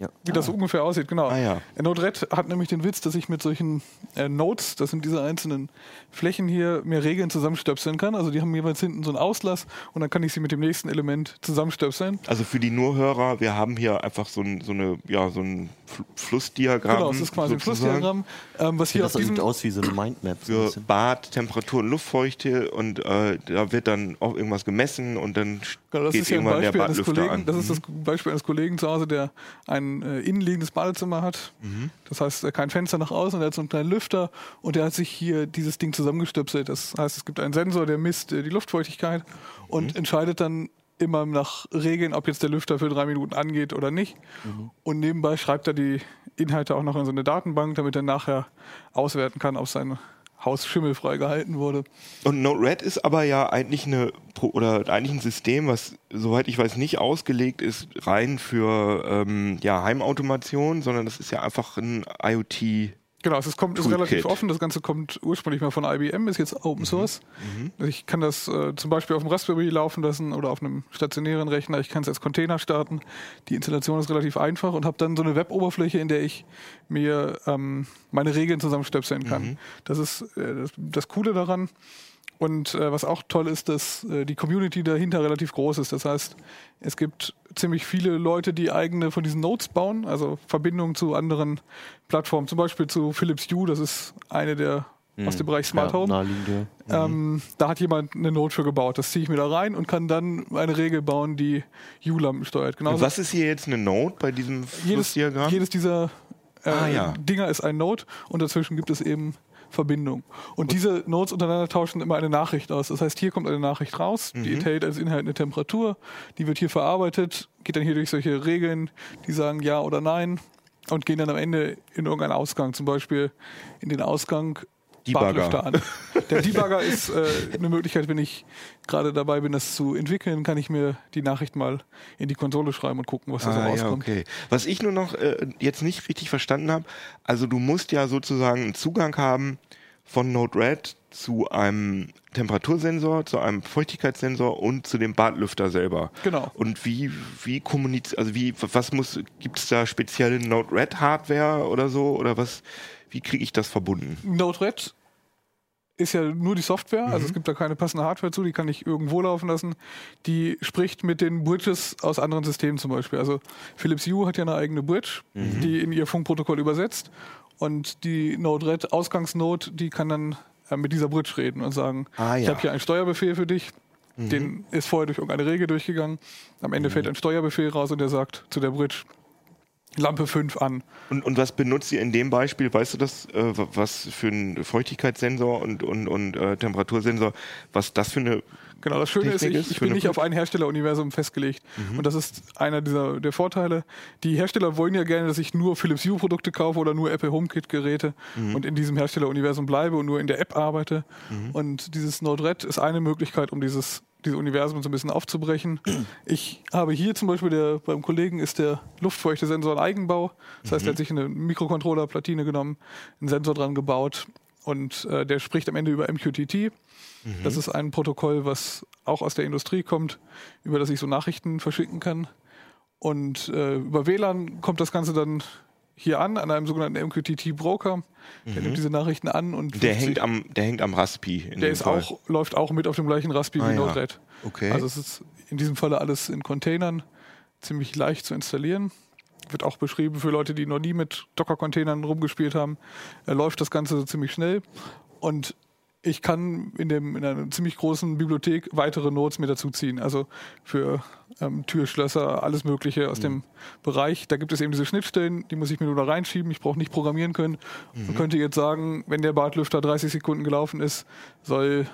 Ja. wie das so ungefähr aussieht. Genau. Ah ja. Node-RED hat nämlich den Witz, dass ich mit solchen äh, Nodes, das sind diese einzelnen Flächen hier, mir Regeln zusammenstöpseln kann. Also die haben jeweils hinten so einen Auslass und dann kann ich sie mit dem nächsten Element zusammenstöpseln. Also für die Nurhörer, wir haben hier einfach so ein, so eine, ja, so ein Fl- Flussdiagramm. Genau, es ist quasi ein. Flussdiagramm, ähm, was hier Das sieht aus wie so eine Mindmap. So für. Bad, Temperatur und Luftfeuchte und äh, da wird dann auch irgendwas gemessen und dann Genau, das geht ist irgendwann der Beispiel eines Badlüfter Kollegen. an. Mhm. Das ist das Beispiel eines Kollegen zu Hause, der ein äh, innenliegendes Badezimmer hat. Mhm. Das heißt, äh, kein Fenster nach außen, der hat so einen kleinen Lüfter und der hat sich hier dieses Ding zusammengestöpselt. Das heißt, es gibt einen Sensor, der misst äh, die Luftfeuchtigkeit und Mhm. entscheidet dann immer nach Regeln, ob jetzt der Lüfter für drei Minuten angeht oder nicht. Mhm. Und nebenbei schreibt er die Inhalte auch noch in so eine Datenbank, damit er nachher auswerten kann, ob sein Haus schimmelfrei gehalten wurde. Und Node-RED ist aber ja eigentlich eine oder eigentlich ein System, was soweit ich weiß nicht ausgelegt ist rein für ähm, ja, Heimautomation, sondern das ist ja einfach ein IoT. Genau, es ist, kommt, ist relativ offen. Das Ganze kommt ursprünglich mal von IBM, ist jetzt Open Source. Ich kann das äh, zum Beispiel auf dem Raspberry laufen lassen oder auf einem stationären Rechner. Ich kann es als Container starten. Die Installation ist relativ einfach und habe dann so eine Web-Oberfläche, in der ich mir ähm, meine Regeln zusammenstöpseln kann. Das ist äh, das, das Coole daran. Und äh, was auch toll ist, dass äh, die Community dahinter relativ groß ist. Das heißt, es gibt ziemlich viele Leute, die eigene von diesen Nodes bauen, also Verbindungen zu anderen Plattformen, zum Beispiel zu Philips Hue, das ist eine der aus dem Bereich Smart Home. ja. Ähm, da hat jemand eine Node für gebaut. Das ziehe ich mir da rein und kann dann eine Regel bauen, die Hue-Lampen steuert. Genau. Und was ist hier jetzt eine Node bei diesem jedes, Flussdiagramm? jedes dieser äh, Ah, ja. Dinger ist ein Node und dazwischen gibt es eben Verbindung. Und diese Nodes untereinander tauschen immer eine Nachricht aus. Das heißt, hier kommt eine Nachricht raus, die enthält als Inhalt eine Temperatur, die wird hier verarbeitet, geht dann hier durch solche Regeln, die sagen ja oder nein und gehen dann am Ende in irgendeinen Ausgang, zum Beispiel in den Ausgang Debugger. An. Der Debugger ist äh, eine Möglichkeit, wenn ich gerade dabei bin, das zu entwickeln, kann ich mir die Nachricht mal in die Konsole schreiben und gucken, was da so Ah, ja, rauskommt. okay. Was ich nur noch äh, jetzt nicht richtig verstanden habe, also du musst ja sozusagen einen Zugang haben von Node-RED zu einem Temperatursensor, zu einem Feuchtigkeitssensor und zu dem Badlüfter selber. Genau. Und wie, wie kommuniziert, also wie, was muss, gibt es da spezielle Node-RED-Hardware oder so? Oder was, wie kriege ich das verbunden? Node-RED ist ja nur die Software, also es gibt da keine passende Hardware zu, die kann ich irgendwo laufen lassen. Die spricht mit den Bridges aus anderen Systemen zum Beispiel. Also Philips Hue hat ja eine eigene Bridge, die in ihr Funkprotokoll übersetzt. Und die Node-RED Ausgangsnode, die kann dann äh, mit dieser Bridge reden und sagen, Ah, ich ja. habe hier einen Steuerbefehl für dich. Den ist vorher durch irgendeine Regel durchgegangen. Am Ende fällt ein Steuerbefehl raus und der sagt zu der Bridge, Lampe 5 an. Und, und was benutzt ihr in dem Beispiel? Weißt du das, äh, wa- was für ein Feuchtigkeitssensor und, und, und äh, Temperatursensor, was das für eine Genau, das Schöne ist, Technik ich, ist ich für bin nicht auf ein Herstelleruniversum festgelegt. Und das ist einer dieser der Vorteile. Die Hersteller wollen ja gerne, dass ich nur Philips Hue Produkte kaufe oder nur Apple HomeKit Geräte und in diesem Herstelleruniversum bleibe und nur in der App arbeite. Und dieses Node-RED ist eine Möglichkeit, um dieses dieses Universum so ein bisschen aufzubrechen. Ich habe hier zum Beispiel, der, beim Kollegen ist der Luftfeuchtesensor ein Eigenbau. Das heißt, er hat sich eine Mikrocontroller-Platine genommen, einen Sensor dran gebaut und äh, der spricht am Ende über MQTT. Das ist ein Protokoll, was auch aus der Industrie kommt, über das ich so Nachrichten verschicken kann. Und äh, über WLAN kommt das Ganze dann hier an, an einem sogenannten MQTT-Broker. Der nimmt diese Nachrichten an und Mhm. Der hängt am, der hängt am Raspi. In der ist Fall. auch, läuft auch mit auf dem gleichen Raspi Ah, wie ja. Node-RED. Okay. Also es ist in diesem Falle alles in Containern, ziemlich leicht zu installieren. Wird auch beschrieben für Leute, die noch nie mit Docker-Containern rumgespielt haben. Äh, läuft das Ganze ziemlich schnell. Und ich kann in, dem, in einer ziemlich großen Bibliothek weitere Nodes mir dazu ziehen. Also für ähm, Türschlösser, alles Mögliche aus dem Bereich. Da gibt es eben diese Schnittstellen, die muss ich mir nur da reinschieben. Ich brauche nicht programmieren können. Man könnte jetzt sagen, wenn der Badlüfter 30 Sekunden gelaufen ist, soll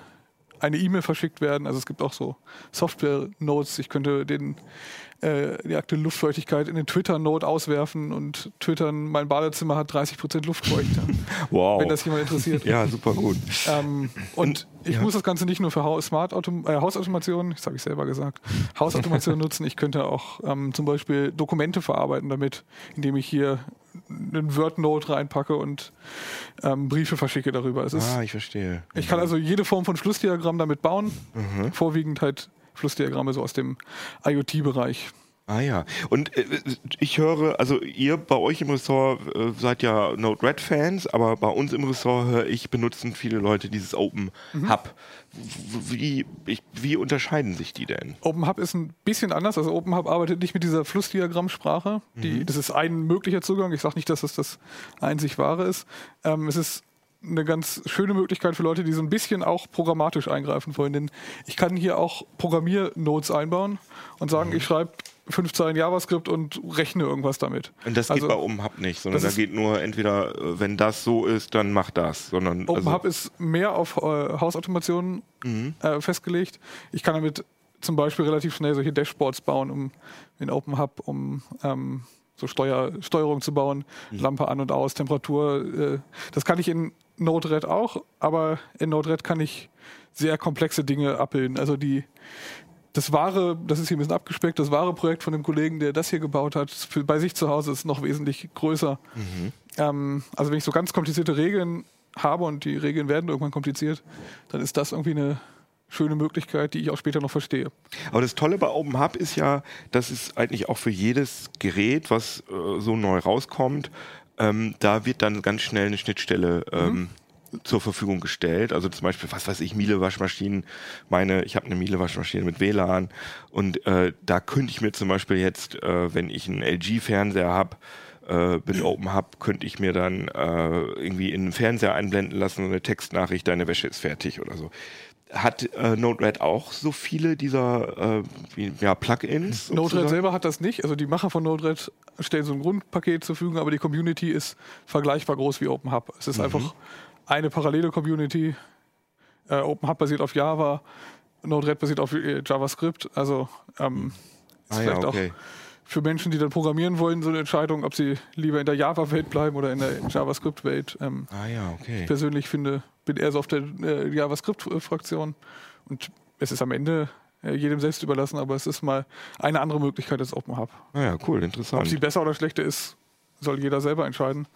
eine E-Mail verschickt werden. Also es gibt auch so Software-Notes. Ich könnte den, äh, die aktuelle Luftfeuchtigkeit in den Twitter-Node auswerfen und twittern, mein Badezimmer hat 30% Luftfeuchte. wow. wenn das jemand interessiert. ja, super gut. Ähm, und ich ja. muss das Ganze nicht nur für Smart Autom äh, Hausautomation, das habe ich selber gesagt, Hausautomation nutzen. Ich könnte auch ähm, zum Beispiel Dokumente verarbeiten damit, indem ich hier einen Word-Note reinpacke und ähm, Briefe verschicke darüber. Es ist, Ah, ich verstehe. ich kann also jede Form von Flussdiagramm damit bauen. Mhm. Vorwiegend halt Flussdiagramme so aus dem IoT-Bereich. Ah ja. Und äh, ich höre, also ihr bei euch im Ressort äh, seid ja Node-RED-Fans, aber bei uns im Ressort höre ich, benutzen viele Leute dieses Open Mhm. Hub. Wie, ich, wie unterscheiden sich die denn? OpenHub ist ein bisschen anders. Also OpenHub arbeitet nicht mit dieser Flussdiagrammsprache. Die, Das ist ein möglicher Zugang. Ich sage nicht, dass das das einzig wahre ist. Ähm, es ist eine ganz schöne Möglichkeit für Leute, die so ein bisschen auch programmatisch eingreifen wollen. Denn ich kann hier auch Programmiernodes einbauen und sagen, ich schreibe fünf Zeilen JavaScript und rechne irgendwas damit. Und das Also- geht bei Open Hub nicht, sondern da geht nur entweder, äh, wenn das so ist, dann mach das. Sondern, OpenHub also, ist mehr auf äh, Hausautomation Mhm. äh, festgelegt. Ich kann damit zum Beispiel relativ schnell solche Dashboards bauen, um in OpenHub, um ähm, so Steuer, Steuerung zu bauen, Mhm. Lampe an und aus, Temperatur. Äh, das kann ich in Node-RED auch, aber in Node-RED kann ich sehr komplexe Dinge abbilden. Also die das wahre, das ist hier ein bisschen abgespeckt, das wahre Projekt von dem Kollegen, der das hier gebaut hat, für, bei sich zu Hause ist noch wesentlich größer. Ähm, also wenn ich so ganz komplizierte Regeln habe und die Regeln werden irgendwann kompliziert, dann ist das irgendwie eine schöne Möglichkeit, die ich auch später noch verstehe. aber das Tolle bei Open Hub ist ja, dass es eigentlich auch für jedes Gerät, was äh, so neu rauskommt, ähm, da wird dann ganz schnell eine Schnittstelle ähm, zur Verfügung gestellt. Also zum Beispiel, was weiß ich, Miele-Waschmaschinen. Meine, ich habe eine Miele-Waschmaschine mit WLAN und äh, da könnte ich mir zum Beispiel jetzt, äh, wenn ich einen LG-Fernseher habe, äh, mit Open Hub könnte ich mir dann äh, irgendwie in den Fernseher einblenden lassen, so eine Textnachricht, deine Wäsche ist fertig oder so. Hat äh, Node-RED auch so viele dieser äh, wie, ja, Plugins? Node-RED selber hat das nicht. Also die Macher von Node-RED stellen so ein Grundpaket zur Verfügung, aber die Community ist vergleichbar groß wie OpenHub. Es ist einfach eine parallele Community. Äh, OpenHub basiert auf Java, Node-RED basiert auf äh, JavaScript. Also ähm, ist Ah ja, vielleicht okay. auch für Menschen, die dann programmieren wollen, so eine Entscheidung, ob sie lieber in der Java-Welt bleiben oder in der JavaScript-Welt. Ähm, Ah ja, okay. persönlich finde, bin eher so auf der äh, JavaScript-Fraktion. Und es ist am Ende äh, jedem selbst überlassen, aber es ist mal eine andere Möglichkeit als OpenHub. Ah ja, cool, Ob interessant. sie besser oder schlechter ist, soll jeder selber entscheiden.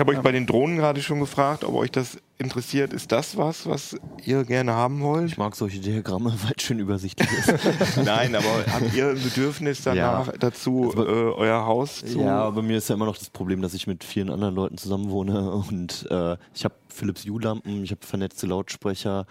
Ich habe euch bei den Drohnen gerade schon gefragt, ob euch das interessiert. Ist das was, was ihr gerne haben wollt? Ich mag solche Diagramme, weil es schön übersichtlich ist. Nein, aber habt ihr ein Bedürfnis danach Ja. dazu, äh, euer Haus zu... Ja, bei mir ist ja immer noch das Problem, dass ich mit vielen anderen Leuten zusammen wohne und äh, ich habe Philips Hue-Lampen, ich habe vernetzte Lautsprecher,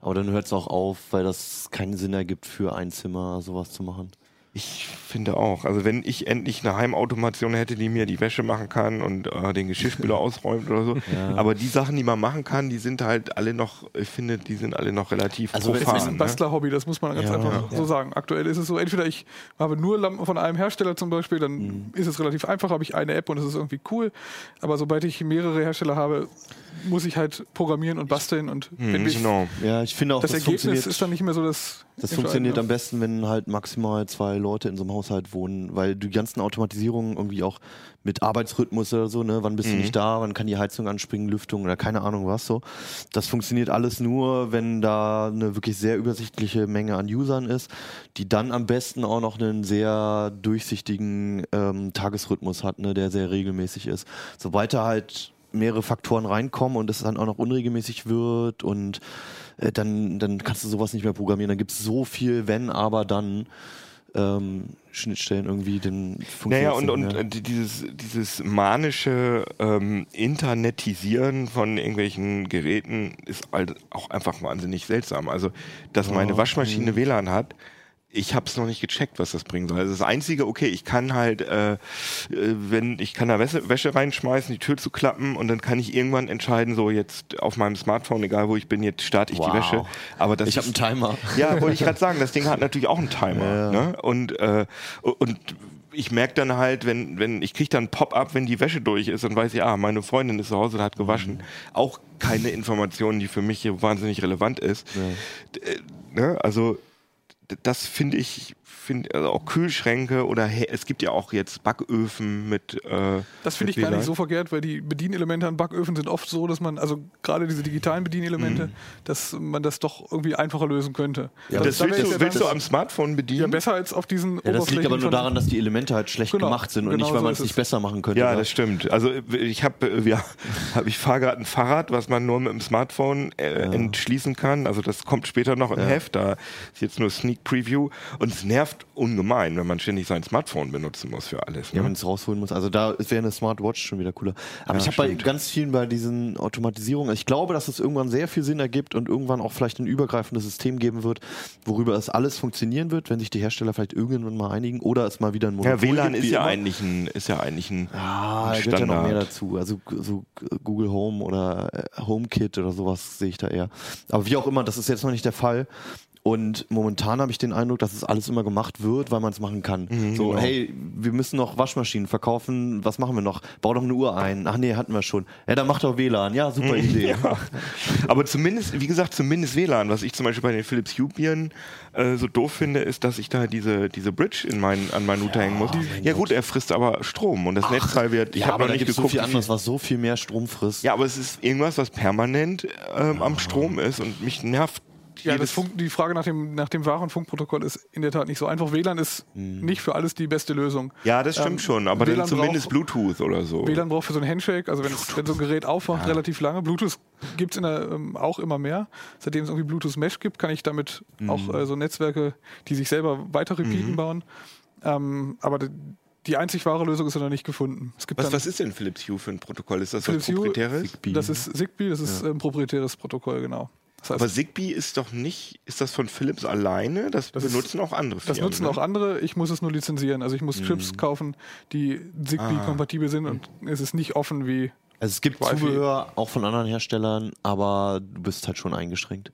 aber dann hört es auch auf, weil das keinen Sinn ergibt, für ein Zimmer sowas zu machen. Ich finde auch. Also wenn ich endlich eine Heimautomation hätte, die mir die Wäsche machen kann und äh, den Geschirrspüler ausräumt oder so. Aber die Sachen, die man machen kann, die sind halt alle noch, ich finde, die sind alle noch relativ Also es Es ist profan. ein ne? Bastler-Hobby, das muss man ganz Ja. einfach so sagen. Aktuell ist es so, entweder ich habe nur Lampen von einem Hersteller zum Beispiel, dann Mhm. ist es relativ einfach, habe ich eine App und es ist irgendwie cool. Aber sobald ich mehrere Hersteller habe, muss ich halt programmieren und basteln und Mhm, ich, genau. Ja, ich finde auch, das das, Ergebnis ist dann nicht mehr so das. Das funktioniert am besten, wenn halt maximal zwei Leute in so einem Haushalt wohnen, weil die ganzen Automatisierungen irgendwie auch mit Arbeitsrhythmus oder so, ne, wann bist du nicht da, wann kann die Heizung anspringen, Lüftung oder keine Ahnung was so. Das funktioniert alles nur, wenn da eine wirklich sehr übersichtliche Menge an Usern ist, die dann am besten auch noch einen sehr durchsichtigen ähm, Tagesrhythmus hat, ne, der sehr regelmäßig ist. Sobald da halt mehrere Faktoren reinkommen und es dann auch noch unregelmäßig wird und äh, dann, dann kannst du sowas nicht mehr programmieren. Dann gibt es so viel, wenn, aber dann ähm, Schnittstellen irgendwie, funktioniert Naja, und, und äh, die- dieses, dieses manische ähm, Internetisieren von irgendwelchen Geräten ist halt auch einfach wahnsinnig seltsam. Also, dass meine Waschmaschine WLAN hat, ich habe es noch nicht gecheckt, was das bringen soll. Also das Einzige, okay, ich kann halt, äh, äh, wenn ich kann da Wäsche, Wäsche reinschmeißen, die Tür zu klappen und dann kann ich irgendwann entscheiden, so jetzt auf meinem Smartphone, egal wo ich bin, jetzt starte ich die Wow. Wäsche. Aber das ich habe einen Timer. ja, wollte ich gerade sagen, das Ding hat natürlich auch einen Timer. Ne? Und, äh, und ich merke dann halt, wenn, wenn ich kriege dann Pop-up, wenn die Wäsche durch ist und weiß ich, ah, meine Freundin ist zu Hause und hat gewaschen. Auch keine Information, die für mich hier wahnsinnig relevant ist. D- äh, Ne? Also das finde ich, find, also auch Kühlschränke oder es gibt ja auch jetzt Backöfen mit. Äh, Das finde ich gar nicht so verkehrt, weil die Bedienelemente an Backöfen sind oft so, dass man, also gerade diese digitalen Bedienelemente, dass man das doch irgendwie einfacher lösen könnte. Ja, Also Das da willst, du, ja willst du am Smartphone bedienen? ja, besser als auf diesen Ja, das liegt aber nur daran, dass die Elemente halt schlecht Genau, gemacht sind und genau nicht, weil so man es nicht es. besser machen könnte. Ja, oder? das stimmt. Also ich habe ja, hab, ich fahre gerade ein Fahrrad, was man nur mit dem Smartphone äh, entschließen kann. Also das kommt später noch im Heft. Da ist jetzt nur Sneak Preview und es nervt ungemein, wenn man ständig sein Smartphone benutzen muss für alles. Ja, Ne? wenn es rausholen muss. Also da wäre eine Smartwatch schon wieder cooler. Aber Ja, ich habe bei ganz vielen bei diesen Automatisierungen, ich glaube, dass es irgendwann sehr viel Sinn ergibt und irgendwann auch vielleicht ein übergreifendes System geben wird, worüber es alles funktionieren wird, wenn sich die Hersteller vielleicht irgendwann mal einigen oder es mal wieder ein Monopol ja, WLAN gibt, ist ja, eigentlich ein, ist ja eigentlich ein, Ah, ein da gehört ja noch mehr Standard. dazu. Also so Google Home oder äh, HomeKit oder sowas sehe ich da eher. Aber wie auch immer, das ist jetzt noch nicht der Fall. Und momentan habe ich den Eindruck, dass es alles immer gemacht wird, weil man es machen kann. so, genau. hey, wir müssen noch Waschmaschinen verkaufen. Was machen wir noch? Bau doch eine Uhr ein. Ach nee, hatten wir schon. Ja, dann mach doch WLAN. Ja, super Idee. Aber zumindest, wie gesagt, zumindest WLAN. Was ich zum Beispiel bei den Philips Hue Bieren äh, so doof finde, ist, dass ich da diese, diese Bridge in mein, an meinen Router hängen muss. Ja gut, er frisst aber Strom und das Netzteil wird. Ich ja, habe noch nicht es so geguckt, viel anderes, was so viel mehr Strom frisst. Ja, aber es ist irgendwas, was permanent ähm, am Strom ist und mich nervt. Ja, das Funk, die Frage nach dem, nach dem und Funkprotokoll ist in der Tat nicht so einfach. WLAN ist nicht für alles die beste Lösung. ja, das stimmt Ähm, schon, aber dann zumindest braucht- Bluetooth oder so. WLAN braucht für so ein Handshake, also wenn, es, wenn so ein Gerät aufwacht, relativ lange. Bluetooth gibt es ähm, auch immer mehr. Seitdem es irgendwie Bluetooth Mesh gibt, kann ich damit Mhm. auch äh, so Netzwerke, die sich selber weiter repeaten, bauen. Ähm, aber die, einzig wahre Lösung ist noch nicht gefunden. Was, was ist denn Philips Hue für ein Protokoll? Ist das Philips was proprietäres? das ist Zigbee, das ist ein proprietäres Protokoll, genau. Das heißt, Aber Zigbee ist doch nicht, ist das von Philips alleine? Das, Das ist- benutzen auch andere Firmen. Das nutzen ne? auch andere. Ich muss es nur lizenzieren. Also ich muss Chips kaufen, die Zigbee-kompatibel sind und es ist nicht offen wie. Also es gibt. Zubehör auch von anderen Herstellern, aber du bist halt schon eingeschränkt.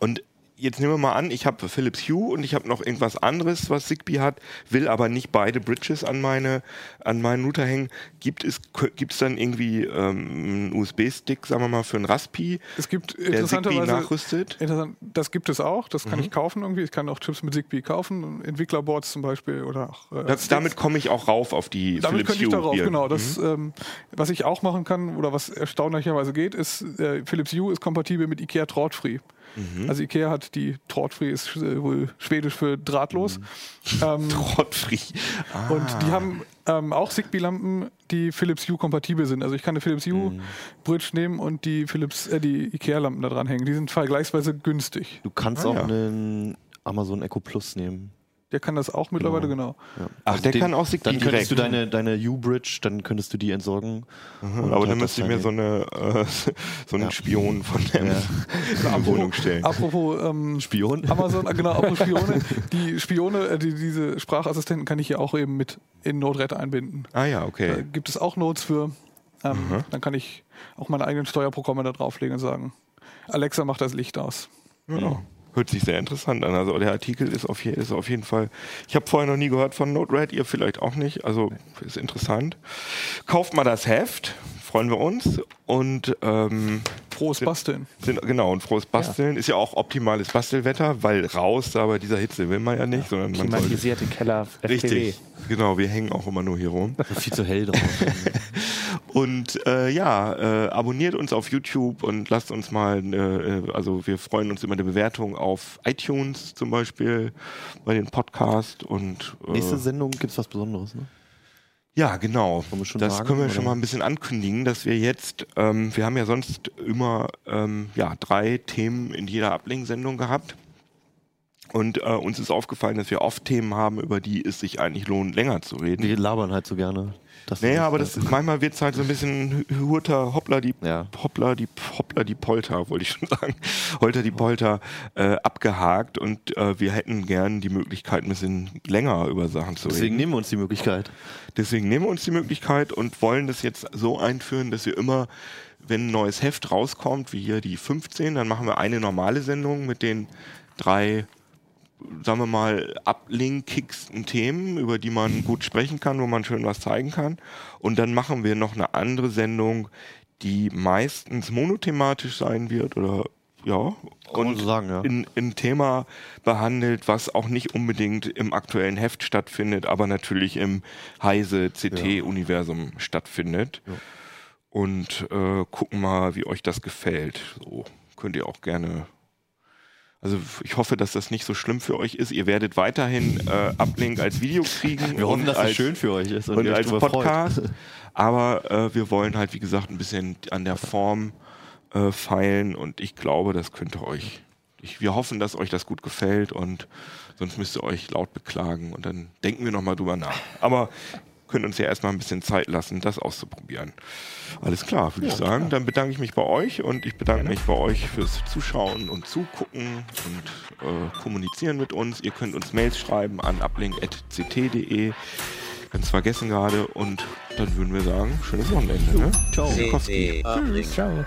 Und jetzt nehmen wir mal an, ich habe Philips Hue und ich habe noch irgendwas anderes, was Zigbee hat, will aber nicht beide Bridges an meine an meinen Router hängen. Gibt es gibt es dann irgendwie ähm, einen USB-Stick, sagen wir mal, für ein Raspi, Es gibt der Zigbee nachrüstet? Interessant, das gibt es auch, das kann Mhm. ich kaufen irgendwie. Ich kann auch Chips mit Zigbee kaufen, Entwicklerboards zum Beispiel oder auch. Äh, Das, damit komme ich auch rauf auf die damit Philips könnte ich Hue darauf, hier. genau. Das, ähm, was ich auch machen kann oder was erstaunlicherweise geht, ist, äh, Philips Hue ist kompatibel mit IKEA Trautfree. Mhm. Also IKEA hat die Trautfree ist äh, wohl schwedisch für drahtlos. Ähm, Trottfree. Ah. und die haben ähm, auch Zigbee-Lampen, die Philips Hue kompatibel sind. Also ich kann eine Philips Hue Mhm. Bridge nehmen und die Philips, äh, die IKEA-Lampen da dran hängen. Die sind vergleichsweise günstig. Du kannst Ah, auch ja. einen Amazon Echo Plus nehmen. Der kann das auch mittlerweile, genau. Ja. Ach, der kann auch Zigbee Dann könntest direkt. du deine, deine U-Bridge, dann könntest du die entsorgen. Mhm, aber halt dann das müsste ich mir so, eine, äh, so einen Ja. Spion von der Ja. Wohnung stellen. Apropos ähm, Spion. Amazon, äh, genau, apropos Spione. Die Spione, äh, die, diese Sprachassistenten kann ich hier auch eben mit in Node-RED einbinden. Ah ja, Da okay. gibt es auch Nodes für. Ähm, Dann kann ich auch meine eigenen Steuerprogramme da drauflegen und sagen, Alexa macht das Licht aus. Ja. Hört sich sehr interessant an. Also der Artikel ist auf, je, ist auf jeden Fall. Ich habe vorher noch nie gehört von Node-RED, ihr vielleicht auch nicht. Also ist interessant. Kauft mal das Heft, freuen wir uns. Und ähm, Frohes Basteln. sind, genau, und frohes Basteln ist ja auch optimales Bastelwetter, weil raus da bei dieser Hitze will man ja nicht, sondern man soll. Klimatisierte Keller FPW. Richtig. Genau, wir hängen auch immer nur hier rum. Viel zu hell drauf. Und äh, ja, äh, abonniert uns auf YouTube und lasst uns mal, äh, äh, also wir freuen uns über eine Bewertung auf iTunes zum Beispiel bei den Podcast und äh, Nächste Sendung gibt es was Besonderes, ne? ja genau, das sagen, können wir oder? schon mal ein bisschen ankündigen, dass wir jetzt, ähm, wir haben ja sonst immer ähm, ja drei Themen in jeder Ablink-Sendung gehabt. Und äh, uns ist aufgefallen, dass wir oft Themen haben, über die es sich eigentlich lohnt, länger zu reden. Die labern halt so gerne. Das Naja, aber das, manchmal wird es halt so ein bisschen hurter, hoppla die, Ja. hoppla die, hoppla die Polter, wollte ich schon sagen, holter die Polter äh, abgehakt und äh, wir hätten gern die Möglichkeit, ein bisschen länger über Sachen zu Deswegen reden. nehmen wir uns die Möglichkeit. Deswegen nehmen wir uns die Möglichkeit und wollen das jetzt so einführen, dass wir immer, wenn ein neues Heft rauskommt, wie hier die 15, dann machen wir eine normale Sendung mit den drei sagen wir mal, ablinkicksten Themen, über die man gut sprechen kann, wo man schön was zeigen kann. Und dann machen wir noch eine andere Sendung, die meistens monothematisch sein wird oder ja, und so sagen, ja. in, ein Thema behandelt, was auch nicht unbedingt im aktuellen Heft stattfindet, aber natürlich im Heise CT-Universum stattfindet. Und äh, gucken mal, wie euch das gefällt. So könnt ihr auch gerne also ich hoffe, dass das nicht so schlimm für euch ist. Ihr werdet weiterhin äh, Uplink als Video kriegen. Wir hoffen, und dass als, es schön für euch ist und euch als drüber freut. Podcast. Aber äh, wir wollen halt, wie gesagt, ein bisschen an der Form äh, feilen und ich glaube, das könnte euch. Ich, wir hoffen, dass euch das gut gefällt und sonst müsst ihr euch laut beklagen und dann denken wir nochmal drüber nach. Aber können uns ja erstmal ein bisschen Zeit lassen, das auszuprobieren. Alles klar, würde ich sagen. Dann bedanke ich mich bei euch und ich bedanke mich bei euch fürs Zuschauen und Zugucken und äh, kommunizieren mit uns. Ihr könnt uns Mails schreiben an uplink.ct.de. Ganz vergessen gerade und dann würden wir sagen, schönes Wochenende. Ne? Ciao. Uplink. Ciao.